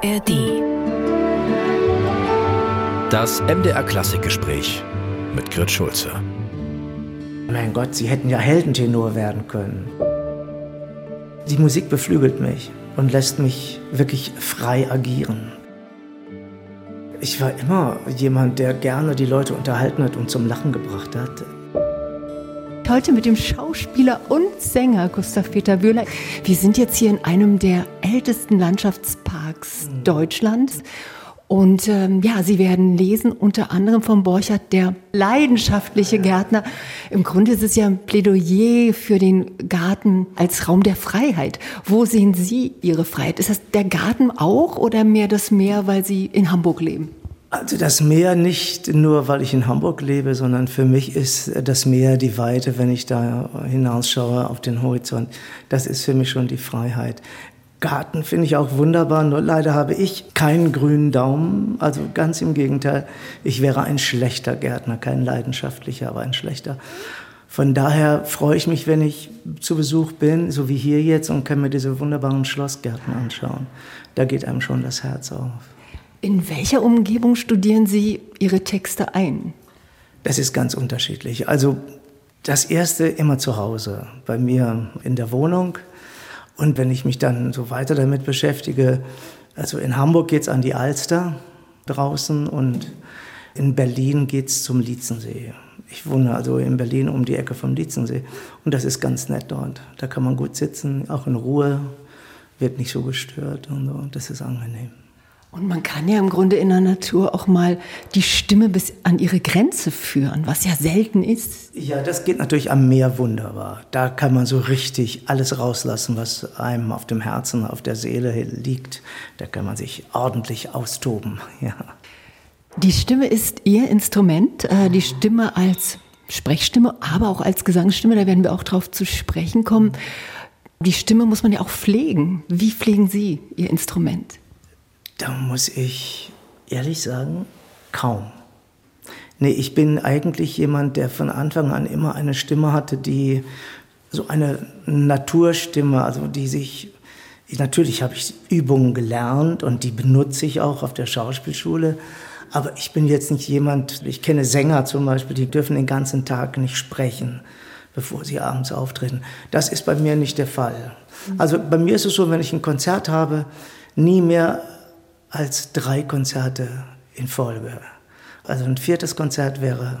ARD. Das MDR Klassikgespräch mit Grit Schulze. Mein Gott, Sie hätten ja Heldentenor werden können. Die Musik beflügelt mich und lässt mich wirklich frei agieren. Ich war immer jemand, der gerne die Leute unterhalten hat und zum Lachen gebracht hat. Heute mit dem Schauspieler und Sänger Gustav Peter Wöhler. Wir sind jetzt hier in einem der ältesten Landschaftsparks Deutschlands. Und ähm, ja, Sie werden lesen unter anderem von Borchert, der leidenschaftliche Gärtner. Im Grunde ist es ja ein Plädoyer für den Garten als Raum der Freiheit. Wo sehen Sie Ihre Freiheit? Ist das der Garten auch oder mehr das Meer, weil Sie in Hamburg leben? Also das Meer nicht nur, weil ich in Hamburg lebe, sondern für mich ist das Meer die Weite, wenn ich da hinausschaue auf den Horizont. Das ist für mich schon die Freiheit. Garten finde ich auch wunderbar, nur leider habe ich keinen grünen Daumen. Also ganz im Gegenteil, ich wäre ein schlechter Gärtner, kein leidenschaftlicher, aber ein schlechter. Von daher freue ich mich, wenn ich zu Besuch bin, so wie hier jetzt, und kann mir diese wunderbaren Schlossgärten anschauen. Da geht einem schon das Herz auf. In welcher Umgebung studieren Sie Ihre Texte ein? Das ist ganz unterschiedlich. Also das erste immer zu Hause, bei mir in der Wohnung. Und wenn ich mich dann so weiter damit beschäftige, also in Hamburg geht es an die Alster draußen und in Berlin geht es zum Lietzensee. Ich wohne also in Berlin um die Ecke vom Lietzensee und das ist ganz nett dort. Da kann man gut sitzen, auch in Ruhe, wird nicht so gestört und so. Das ist angenehm. Und man kann ja im Grunde in der Natur auch mal die Stimme bis an ihre Grenze führen, was ja selten ist. Ja, das geht natürlich am Meer wunderbar. Da kann man so richtig alles rauslassen, was einem auf dem Herzen, auf der Seele liegt. Da kann man sich ordentlich austoben. Ja. Die Stimme ist Ihr Instrument, äh, die Stimme als Sprechstimme, aber auch als Gesangsstimme. Da werden wir auch drauf zu sprechen kommen. Die Stimme muss man ja auch pflegen. Wie pflegen Sie Ihr Instrument? Da muss ich ehrlich sagen, kaum. Nee, ich bin eigentlich jemand, der von Anfang an immer eine Stimme hatte, die so eine Naturstimme, also die sich, natürlich habe ich Übungen gelernt und die benutze ich auch auf der Schauspielschule, aber ich bin jetzt nicht jemand, ich kenne Sänger zum Beispiel, die dürfen den ganzen Tag nicht sprechen, bevor sie abends auftreten. Das ist bei mir nicht der Fall. Also bei mir ist es so, wenn ich ein Konzert habe, nie mehr als drei Konzerte in Folge. Also ein viertes Konzert wäre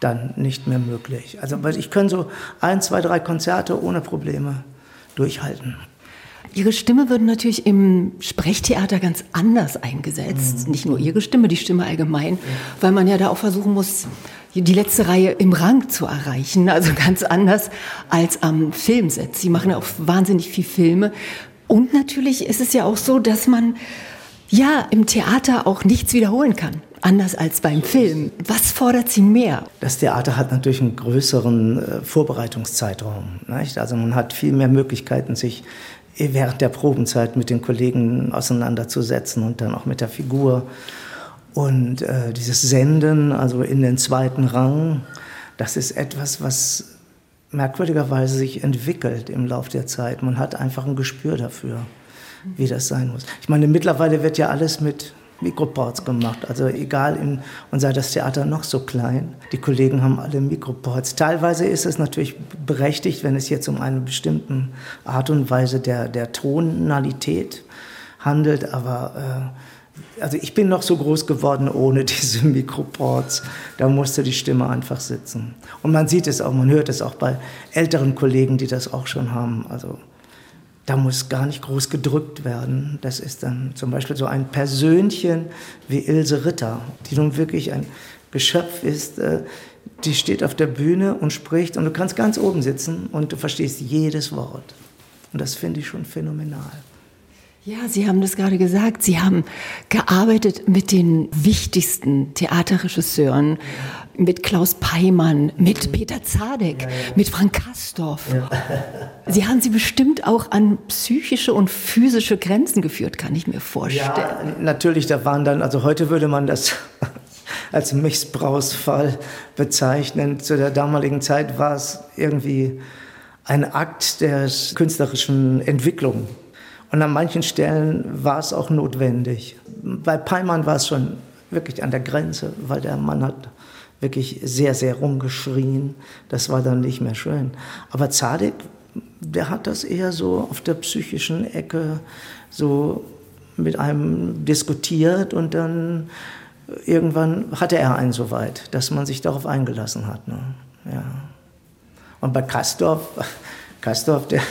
dann nicht mehr möglich. Also ich kann so ein, zwei, drei Konzerte ohne Probleme durchhalten. Ihre Stimme wird natürlich im Sprechtheater ganz anders eingesetzt. Mhm. Nicht nur Ihre Stimme, die Stimme allgemein, weil man ja da auch versuchen muss, die letzte Reihe im Rang zu erreichen. Also ganz anders als am Filmset. Sie machen ja auch wahnsinnig viel Filme. Und natürlich ist es ja auch so, dass man ja im Theater auch nichts wiederholen kann. Anders als beim Film. Was fordert Sie mehr? Das Theater hat natürlich einen größeren äh, Vorbereitungszeitraum. Nicht? Also man hat viel mehr Möglichkeiten, sich während der Probenzeit mit den Kollegen auseinanderzusetzen und dann auch mit der Figur. Und äh, dieses Senden, also in den zweiten Rang, das ist etwas, was merkwürdigerweise sich entwickelt im Laufe der Zeit. Man hat einfach ein Gespür dafür wie das sein muss. Ich meine, mittlerweile wird ja alles mit Mikroports gemacht. Also egal, in, und sei das Theater noch so klein, die Kollegen haben alle Mikroports. Teilweise ist es natürlich berechtigt, wenn es jetzt um eine bestimmte Art und Weise der, der Tonalität handelt, aber äh, also ich bin noch so groß geworden ohne diese Mikroports. Da musste die Stimme einfach sitzen. Und man sieht es auch, man hört es auch bei älteren Kollegen, die das auch schon haben. Also da muss gar nicht groß gedrückt werden. Das ist dann zum Beispiel so ein Persönchen wie Ilse Ritter, die nun wirklich ein Geschöpf ist, äh, die steht auf der Bühne und spricht und du kannst ganz oben sitzen und du verstehst jedes Wort. Und das finde ich schon phänomenal. Ja, Sie haben das gerade gesagt. Sie haben gearbeitet mit den wichtigsten Theaterregisseuren, mit Klaus Peimann, mit Peter Zadek, ja, ja. mit Frank Kastorf. Ja. Sie haben sie bestimmt auch an psychische und physische Grenzen geführt, kann ich mir vorstellen. Ja, natürlich, da waren dann, also heute würde man das als Missbrauchsfall bezeichnen. Zu der damaligen Zeit war es irgendwie ein Akt der künstlerischen Entwicklung Und an manchen Stellen war es auch notwendig. Bei Peimann war es schon wirklich an der Grenze, weil der Mann hat wirklich sehr, sehr rumgeschrien. Das war dann nicht mehr schön. Aber Zadek, der hat das eher so auf der psychischen Ecke so mit einem diskutiert und dann irgendwann hatte er einen so weit, dass man sich darauf eingelassen hat. Ne? Ja. Und bei Kastorf, Kastorf, der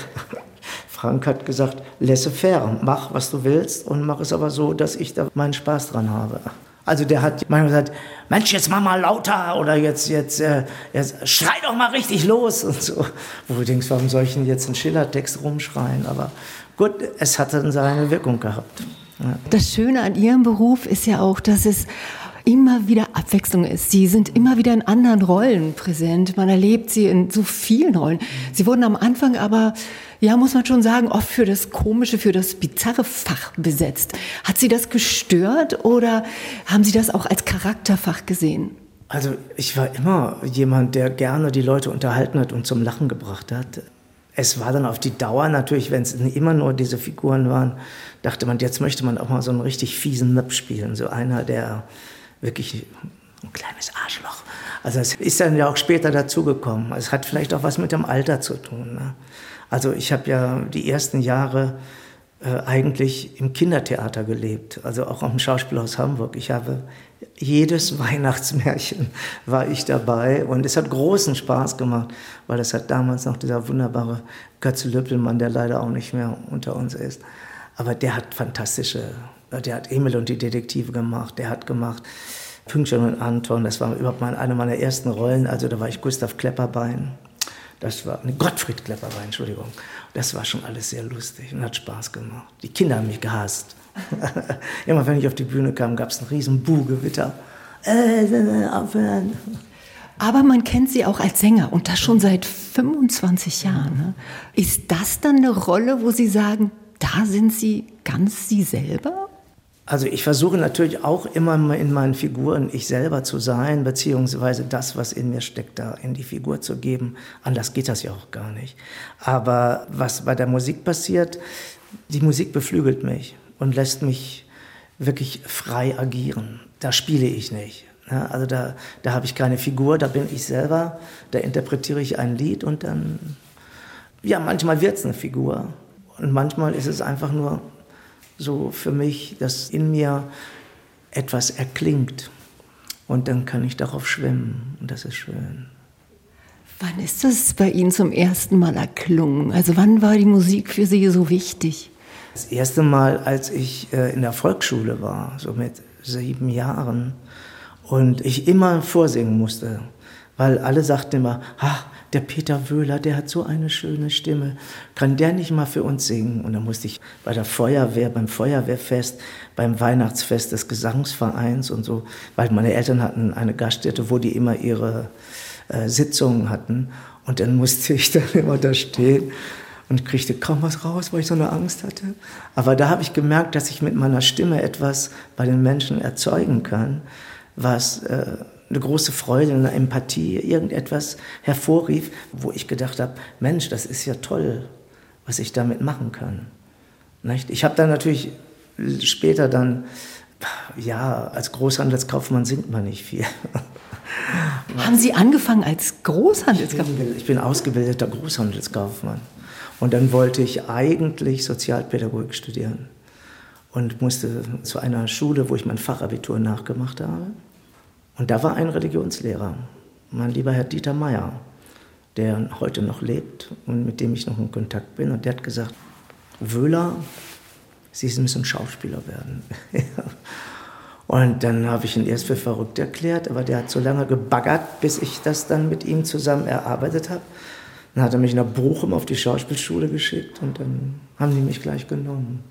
Frank hat gesagt, laissez-faire, mach, was du willst und mach es aber so, dass ich da meinen Spaß dran habe. Also der hat manchmal gesagt, Mensch, jetzt mach mal lauter oder jetzt, jetzt, äh, jetzt schrei doch mal richtig los und so. Wo du denkst, warum soll ich denn jetzt einen Schillertext rumschreien? Aber gut, es hat dann seine Wirkung gehabt. Ja. Das Schöne an Ihrem Beruf ist ja auch, dass es immer wieder Abwechslung ist. Sie sind immer wieder in anderen Rollen präsent. Man erlebt sie in so vielen Rollen. Sie wurden am Anfang aber, ja, muss man schon sagen, oft für das komische, für das bizarre Fach besetzt. Hat Sie das gestört oder haben Sie das auch als Charakterfach gesehen? Also ich war immer jemand, der gerne die Leute unterhalten hat und zum Lachen gebracht hat. Es war dann auf die Dauer natürlich, wenn es immer nur diese Figuren waren, dachte man, jetzt möchte man auch mal so einen richtig fiesen Möp spielen. So einer, der wirklich ein kleines Arschloch. Also es ist dann ja auch später dazugekommen. Es hat vielleicht auch was mit dem Alter zu tun. Ne? Also ich habe ja die ersten Jahre äh, eigentlich im Kindertheater gelebt, also auch am Schauspielhaus Hamburg. Ich habe jedes Weihnachtsmärchen war ich dabei und es hat großen Spaß gemacht, weil das hat damals noch dieser wunderbare Götze Löppelmann, der leider auch nicht mehr unter uns ist, aber der hat fantastische der hat Emil und die Detektive gemacht, der hat gemacht Pünktchen und Anton, das war überhaupt mal eine meiner ersten Rollen, also da war ich Gustav Klepperbein. Das war ne, Gottfried Klepperbein, Entschuldigung. Das war schon alles sehr lustig und hat Spaß gemacht. Die Kinder haben mich gehasst. Immer wenn ich auf die Bühne kam, gab es ein riesen Buhgewitter. Äh, äh, aufhören. Aber man kennt sie auch als Sänger und das schon seit 25 Jahren. Ne? Ist das dann eine Rolle, wo Sie sagen, da sind Sie ganz Sie selber? Also ich versuche natürlich auch immer in meinen Figuren ich selber zu sein, beziehungsweise das, was in mir steckt, da in die Figur zu geben. Anders geht das ja auch gar nicht. Aber was bei der Musik passiert, die Musik beflügelt mich und lässt mich wirklich frei agieren. Da spiele ich nicht. Ja, also da, da habe ich keine Figur, da bin ich selber, da interpretiere ich ein Lied und dann, ja, manchmal wird es eine Figur und manchmal ist es einfach nur so für mich, dass in mir etwas erklingt. Und dann kann ich darauf schwimmen und das ist schön. Wann ist das bei Ihnen zum ersten Mal erklungen? Also wann war die Musik für Sie so wichtig? Das erste Mal, als ich äh, in der Volksschule war, so mit sieben Jahren, und ich immer vorsingen musste, weil alle sagten immer, ach, der Peter Wöhler, der hat so eine schöne Stimme. Kann der nicht mal für uns singen? Und dann musste ich bei der Feuerwehr, beim Feuerwehrfest, beim Weihnachtsfest des Gesangsvereins und so, weil meine Eltern hatten eine Gaststätte, wo die immer ihre äh, Sitzungen hatten. Und dann musste ich dann immer da stehen und kriegte kaum was raus, weil ich so eine Angst hatte. Aber da habe ich gemerkt, dass ich mit meiner Stimme etwas bei den Menschen erzeugen kann, was äh, eine große Freude, eine Empathie, irgendetwas hervorrief, wo ich gedacht habe, Mensch, das ist ja toll, was ich damit machen kann. Ich habe dann natürlich später dann, ja, als Großhandelskaufmann singt man nicht viel. Haben Sie angefangen als Großhandelskaufmann? Ich bin, ich bin ausgebildeter Großhandelskaufmann. Und dann wollte ich eigentlich Sozialpädagogik studieren und musste zu einer Schule, wo ich mein Fachabitur nachgemacht habe. Und da war ein Religionslehrer, mein lieber Herr Dieter Meyer, der heute noch lebt und mit dem ich noch in Kontakt bin. Und der hat gesagt, Wöhler, Sie müssen Schauspieler werden. und dann habe ich ihn erst für verrückt erklärt, aber der hat so lange gebaggert, bis ich das dann mit ihm zusammen erarbeitet habe. Dann hat er mich nach Bochum auf die Schauspielschule geschickt und dann haben die mich gleich genommen.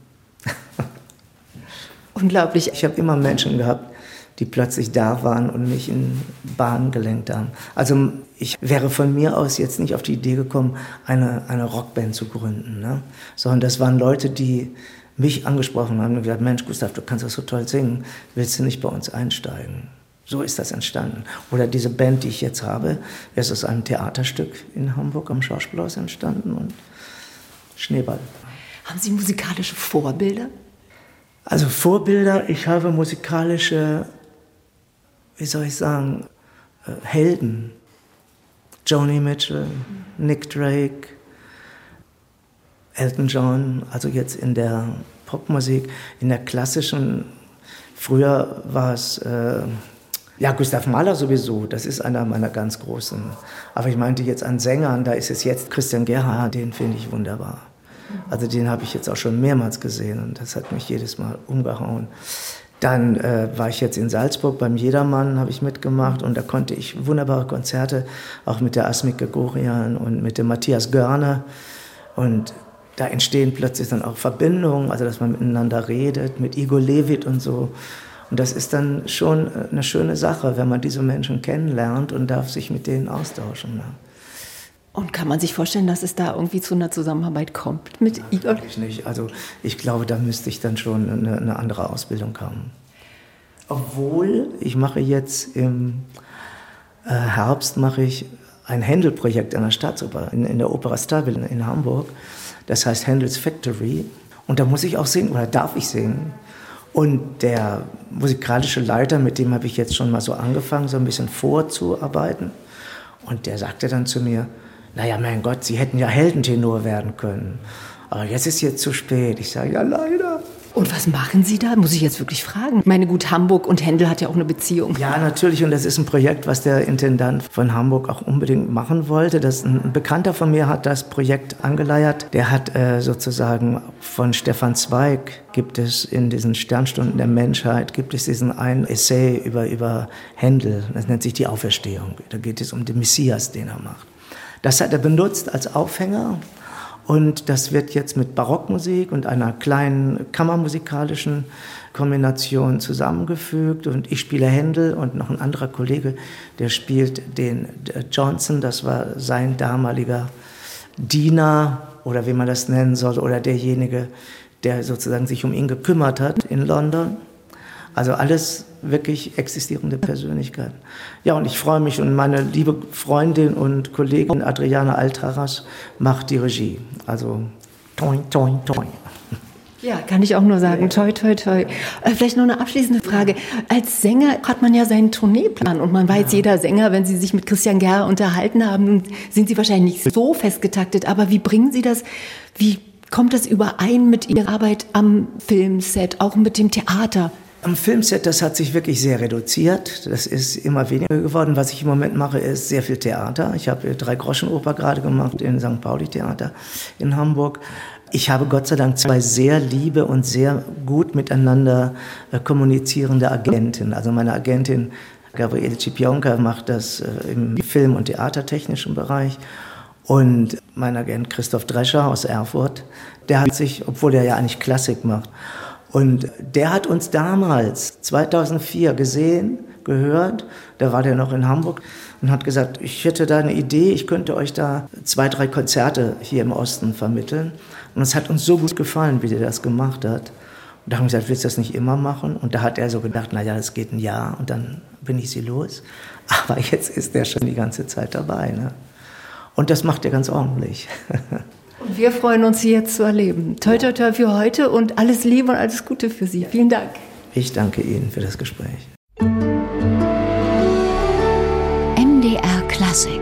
Unglaublich. Ich habe immer Menschen gehabt, die plötzlich da waren und mich in Bahn gelenkt haben. Also ich wäre von mir aus jetzt nicht auf die Idee gekommen, eine, eine Rockband zu gründen, ne? sondern das waren Leute, die mich angesprochen haben und gesagt, Mensch, Gustav, du kannst das so toll singen, willst du nicht bei uns einsteigen? So ist das entstanden. Oder diese Band, die ich jetzt habe, ist aus einem Theaterstück in Hamburg am Schauspielhaus entstanden und Schneeball. Haben Sie musikalische Vorbilder? Also Vorbilder, ich habe musikalische, wie soll ich sagen, äh, Helden. Joni Mitchell, Nick Drake, Elton John, also jetzt in der Popmusik, in der klassischen, früher war es, äh, ja, Gustav Mahler sowieso, das ist einer meiner ganz großen. Aber ich meinte jetzt an Sängern, da ist es jetzt Christian Gerhard, den finde ich wunderbar. Also den habe ich jetzt auch schon mehrmals gesehen und das hat mich jedes Mal umgehauen. Dann äh, war ich jetzt in Salzburg beim Jedermann, habe ich mitgemacht und da konnte ich wunderbare Konzerte, auch mit der Asmik Gregorian und mit dem Matthias Görner. Und da entstehen plötzlich dann auch Verbindungen, also dass man miteinander redet, mit Igor Levit und so. Und das ist dann schon äh, eine schöne Sache, wenn man diese Menschen kennenlernt und darf sich mit denen austauschen. Ne? Und kann man sich vorstellen, dass es da irgendwie zu einer Zusammenarbeit kommt mit Igor? Ich nicht. Also ich glaube, da müsste ich dann schon eine, eine andere Ausbildung haben. Obwohl ich mache jetzt im äh, Herbst mache ich ein Händel-Projekt an der Staatsoper, in, in der Opera Stabile in Hamburg. Das heißt Händels Factory. Und da muss ich auch singen oder darf ich singen. Und der musikalische Leiter, mit dem habe ich jetzt schon mal so angefangen, so ein bisschen vorzuarbeiten. Und der sagte dann zu mir, naja, mein Gott, Sie hätten ja Heldentenor werden können. Aber jetzt ist jetzt zu spät. Ich sage, ja, leider. Und was machen Sie da? Muss ich jetzt wirklich fragen. Meine gut, Hamburg und Händel hat ja auch eine Beziehung. Ja, natürlich. Und das ist ein Projekt, was der Intendant von Hamburg auch unbedingt machen wollte. Das ein Bekannter von mir hat das Projekt angeleiert. Der hat äh, sozusagen von Stefan Zweig gibt es in diesen Sternstunden der Menschheit gibt es diesen einen Essay über über Händel. Das nennt sich die Auferstehung. Da geht es um den Messias, den er macht. Das hat er benutzt als Aufhänger und das wird jetzt mit Barockmusik und einer kleinen kammermusikalischen Kombination zusammengefügt. Und ich spiele Händel und noch ein anderer Kollege, der spielt den Johnson, das war sein damaliger Diener oder wie man das nennen soll, oder derjenige, der sozusagen sich um ihn gekümmert hat in London. Also alles wirklich existierende Persönlichkeiten. Ja, und ich freue mich und meine liebe Freundin und Kollegin Adriana Altaras macht die Regie. Also toin, toin, toin. Ja, kann ich auch nur sagen, toi, toi, toi. Äh, vielleicht noch eine abschließende Frage. Als Sänger hat man ja seinen Tourneeplan und man weiß, ja. jeder Sänger, wenn Sie sich mit Christian Gerr unterhalten haben, sind Sie wahrscheinlich nicht so festgetaktet. Aber wie bringen Sie das, wie kommt das überein mit Ihrer Arbeit am Filmset, auch mit dem Theater? Am Filmset, das hat sich wirklich sehr reduziert. Das ist immer weniger geworden. Was ich im Moment mache, ist sehr viel Theater. Ich habe drei Groschenoper gerade gemacht in St. Pauli Theater in Hamburg. Ich habe Gott sei Dank zwei sehr liebe und sehr gut miteinander äh, kommunizierende Agenten. Also meine Agentin Gabriele Cipionka macht das äh, im Film- und Theatertechnischen Bereich. Und mein Agent Christoph Drescher aus Erfurt, der hat sich, obwohl er ja eigentlich Klassik macht, und der hat uns damals, 2004, gesehen, gehört. Da war der noch in Hamburg und hat gesagt, ich hätte da eine Idee, ich könnte euch da zwei, drei Konzerte hier im Osten vermitteln. Und es hat uns so gut gefallen, wie der das gemacht hat. Und da haben wir gesagt, willst du das nicht immer machen? Und da hat er so gedacht, naja, das geht ein Jahr und dann bin ich sie los. Aber jetzt ist er schon die ganze Zeit dabei. Ne? Und das macht er ganz ordentlich. Und wir freuen uns, Sie jetzt zu erleben. Toi, toi, toi für heute und alles Liebe und alles Gute für Sie. Vielen Dank. Ich danke Ihnen für das Gespräch. MDR Klassik